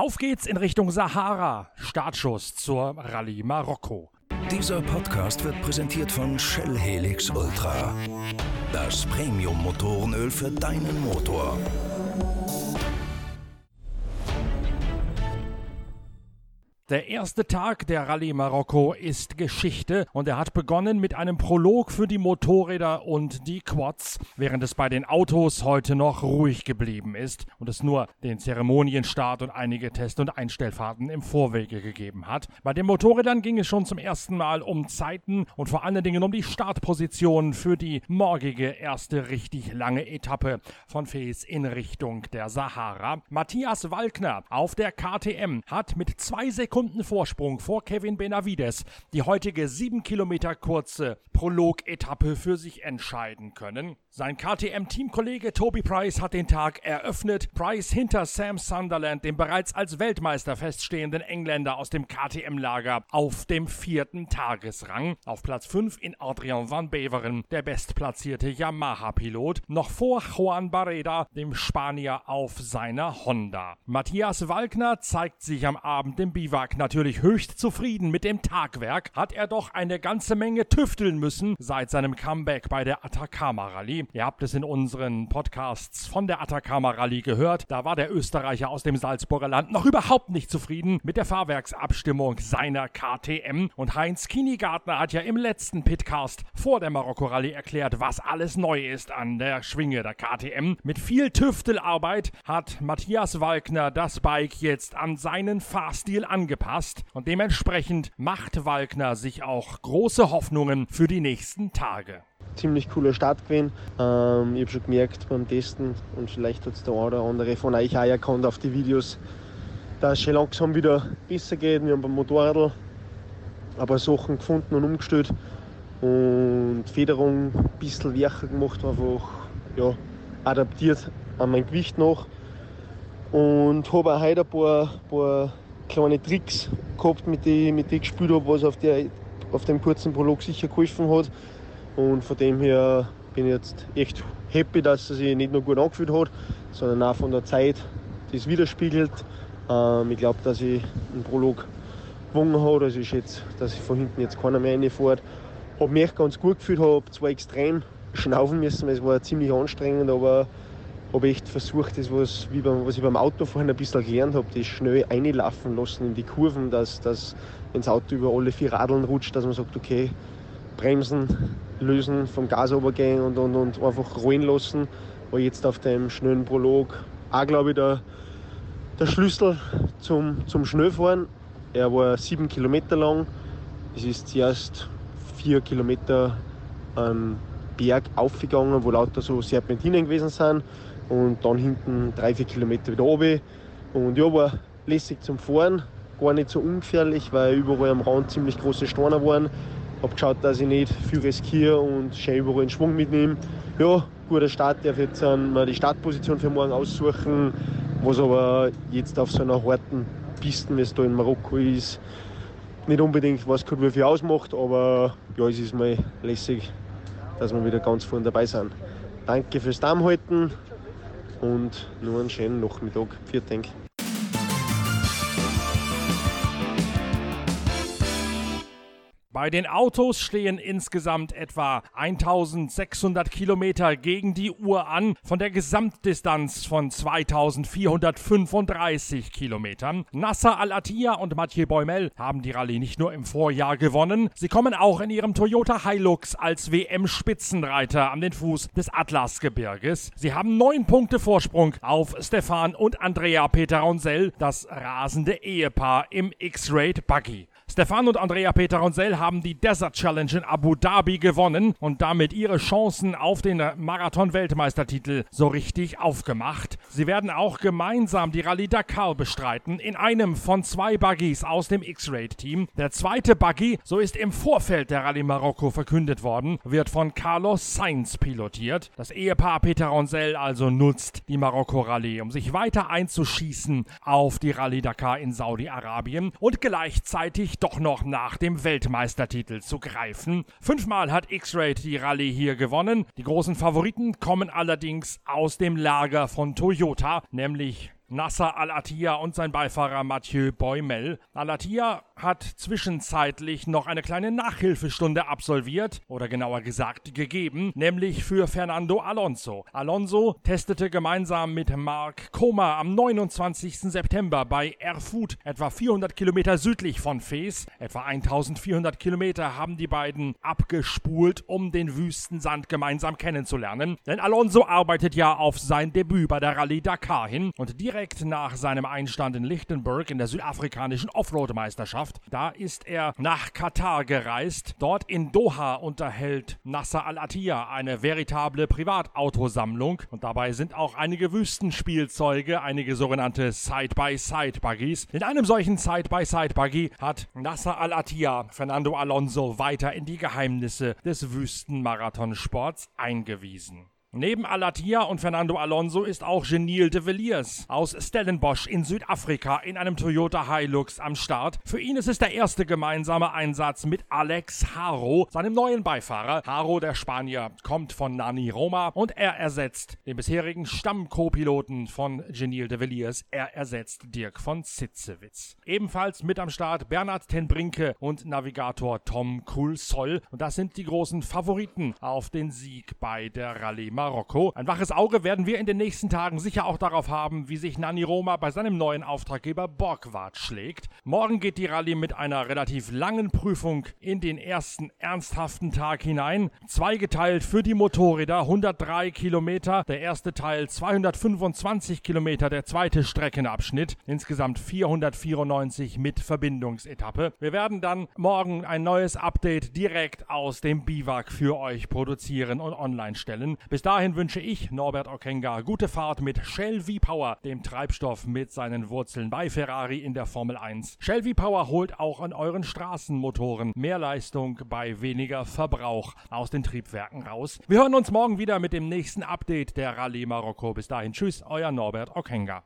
Auf geht's in Richtung Sahara. Startschuss zur Rallye Marokko. Dieser Podcast wird präsentiert von Shell Helix Ultra. Das Premium-Motorenöl für deinen Motor. Der erste Tag der Rallye Marokko ist Geschichte und er hat begonnen mit einem Prolog für die Motorräder und die Quads, während es bei den Autos heute noch ruhig geblieben ist und es nur den Zeremonienstart und einige Test- und Einstellfahrten im Vorwege gegeben hat. Bei den Motorrädern ging es schon zum ersten Mal um Zeiten und vor allen Dingen um die Startposition für die morgige erste richtig lange Etappe von Fes in Richtung der Sahara. Matthias Walkner auf der KTM hat mit zwei Sekunden Sekunden Vorsprung vor Kevin Benavides die heutige sieben Kilometer kurze Prolog-Etappe für sich entscheiden können. Sein KTM-Teamkollege Toby Price hat den Tag eröffnet. Price hinter Sam Sunderland, dem bereits als Weltmeister feststehenden Engländer aus dem KTM-Lager, auf dem vierten Tagesrang. Auf Platz 5 in Adrian van Beveren, der bestplatzierte Yamaha-Pilot, noch vor Juan Barreda, dem Spanier auf seiner Honda. Matthias Walkner zeigt sich am Abend im Biwak Tag natürlich höchst zufrieden mit dem Tagwerk, hat er doch eine ganze Menge tüfteln müssen seit seinem Comeback bei der Atacama Rallye. Ihr habt es in unseren Podcasts von der Atacama Rallye gehört. Da war der Österreicher aus dem Salzburger Land noch überhaupt nicht zufrieden mit der Fahrwerksabstimmung seiner KTM. Und Heinz Kinigartner hat ja im letzten Pitcast vor der Marokko Rallye erklärt, was alles neu ist an der Schwinge der KTM. Mit viel Tüftelarbeit hat Matthias Walkner das Bike jetzt an seinen Fahrstil angepasst angepasst und dementsprechend macht Walkner sich auch große Hoffnungen für die nächsten Tage. Ziemlich cooler Start gewesen. Ähm, ich habe schon gemerkt beim Testen und vielleicht hat es der eine oder andere von euch auch erkannt auf die Videos, dass es schon langsam wieder besser geht. Wir haben beim Motorrad ein paar Sachen gefunden und umgestellt und Federung ein bisschen weicher gemacht, einfach ja, adaptiert an mein Gewicht nach. Und habe auch heute ein paar, paar kleine Tricks gehabt, mit denen mit die ich gespielt habe, was auf, der, auf dem kurzen Prolog sicher geholfen hat. Und von dem her bin ich jetzt echt happy, dass es sich nicht nur gut angefühlt hat, sondern auch von der Zeit, es widerspiegelt. Ähm, ich glaube, dass ich einen Prolog gewonnen habe. Also ich schätze, dass ich von hinten jetzt keiner mehr reinfährt. Habe mich ganz gut gefühlt, habe zwar extrem schnaufen müssen, weil es war ziemlich anstrengend, aber habe echt versucht, das, was, beim, was ich beim Autofahren ein bisschen gelernt habe, das schnell einlaufen lassen in die Kurven, dass, dass wenn das Auto über alle vier Radeln rutscht, dass man sagt, okay, bremsen, lösen, vom Gas runtergehen und, und, und einfach rollen lassen. War jetzt auf dem schnellen Prolog auch, glaube ich, der, der Schlüssel zum, zum Schnellfahren. Er war sieben Kilometer lang. Es ist zuerst vier Kilometer ähm, Berg aufgegangen, wo lauter so Serpentinen gewesen sind und dann hinten drei, vier Kilometer wieder runter. Und ja, war lässig zum Fahren, gar nicht so ungefährlich, weil überall am Rand ziemlich große Steine waren. Hab geschaut, dass ich nicht viel riskiere und schön überall in Schwung mitnehme. Ja, guter Start, darf jetzt mal die Startposition für morgen aussuchen, was aber jetzt auf so einer harten Piste, wie es da in Marokko ist, nicht unbedingt was gut wie ausmacht, aber ja, es ist mal lässig, dass wir wieder ganz vorne dabei sind. Danke fürs Dammhalten, und nur einen schönen Nachmittag. Vielen. Bei den Autos stehen insgesamt etwa 1600 Kilometer gegen die Uhr an, von der Gesamtdistanz von 2435 Kilometern. Nasser Al-Attiyah und Mathieu Boimel haben die Rallye nicht nur im Vorjahr gewonnen, sie kommen auch in ihrem Toyota Hilux als WM-Spitzenreiter an den Fuß des Atlasgebirges. Sie haben neun Punkte Vorsprung auf Stefan und Andrea Peter Ronsell, das rasende Ehepaar im X-Raid Buggy. Stefan und Andrea Peter Ronsell haben die Desert Challenge in Abu Dhabi gewonnen und damit ihre Chancen auf den Marathon-Weltmeistertitel so richtig aufgemacht. Sie werden auch gemeinsam die Rallye Dakar bestreiten in einem von zwei Buggies aus dem X-Raid-Team. Der zweite Buggy, so ist im Vorfeld der Rallye Marokko verkündet worden, wird von Carlos Sainz pilotiert. Das Ehepaar Peter Ronsell also nutzt die Marokko-Rallye, um sich weiter einzuschießen auf die Rallye Dakar in Saudi-Arabien und gleichzeitig doch noch nach dem Weltmeistertitel zu greifen. Fünfmal hat X-Raid die Rallye hier gewonnen. Die großen Favoriten kommen allerdings aus dem Lager von Toyota, nämlich Nasser Al-Attiyah und sein Beifahrer Mathieu Boimel. Al-Attiyah hat zwischenzeitlich noch eine kleine Nachhilfestunde absolviert, oder genauer gesagt gegeben, nämlich für Fernando Alonso. Alonso testete gemeinsam mit Mark Koma am 29. September bei Erfurt, etwa 400 Kilometer südlich von Fes. Etwa 1400 Kilometer haben die beiden abgespult, um den Wüstensand gemeinsam kennenzulernen. Denn Alonso arbeitet ja auf sein Debüt bei der Rallye Dakar hin und direkt nach seinem Einstand in Lichtenberg in der südafrikanischen Offroad-Meisterschaft, da ist er nach Katar gereist. Dort in Doha unterhält Nasser Al-Attiyah eine veritable Privatautosammlung und dabei sind auch einige Wüstenspielzeuge, einige sogenannte Side-by-Side-Buggies. In einem solchen Side-by-Side-Buggy hat Nasser Al-Attiyah Fernando Alonso weiter in die Geheimnisse des Wüstenmarathonsports eingewiesen. Neben Alatia und Fernando Alonso ist auch Genil de Villiers aus Stellenbosch in Südafrika in einem Toyota Hilux am Start. Für ihn ist es der erste gemeinsame Einsatz mit Alex Haro, seinem neuen Beifahrer. Haro, der Spanier, kommt von Nani Roma und er ersetzt den bisherigen Stamm-Co-Piloten von Genil de Villiers. Er ersetzt Dirk von Sitzewitz. Ebenfalls mit am Start Bernhard Tenbrinke und Navigator Tom Kulsoll. Und das sind die großen Favoriten auf den Sieg bei der Rallye Marokko. Ein waches Auge werden wir in den nächsten Tagen sicher auch darauf haben, wie sich Nani Roma bei seinem neuen Auftraggeber Borgward schlägt. Morgen geht die Rallye mit einer relativ langen Prüfung in den ersten ernsthaften Tag hinein. Zweigeteilt für die Motorräder 103 Kilometer, der erste Teil 225 Kilometer, der zweite Streckenabschnitt, insgesamt 494 mit Verbindungsetappe. Wir werden dann morgen ein neues Update direkt aus dem Biwak für euch produzieren und online stellen. Bis dahin wünsche ich Norbert Okenga gute Fahrt mit Shell V-Power, dem Treibstoff mit seinen Wurzeln bei Ferrari in der Formel 1. Shell V-Power holt auch an euren Straßenmotoren mehr Leistung bei weniger Verbrauch aus den Triebwerken raus. Wir hören uns morgen wieder mit dem nächsten Update der Rallye Marokko. Bis dahin, tschüss, euer Norbert Okenga.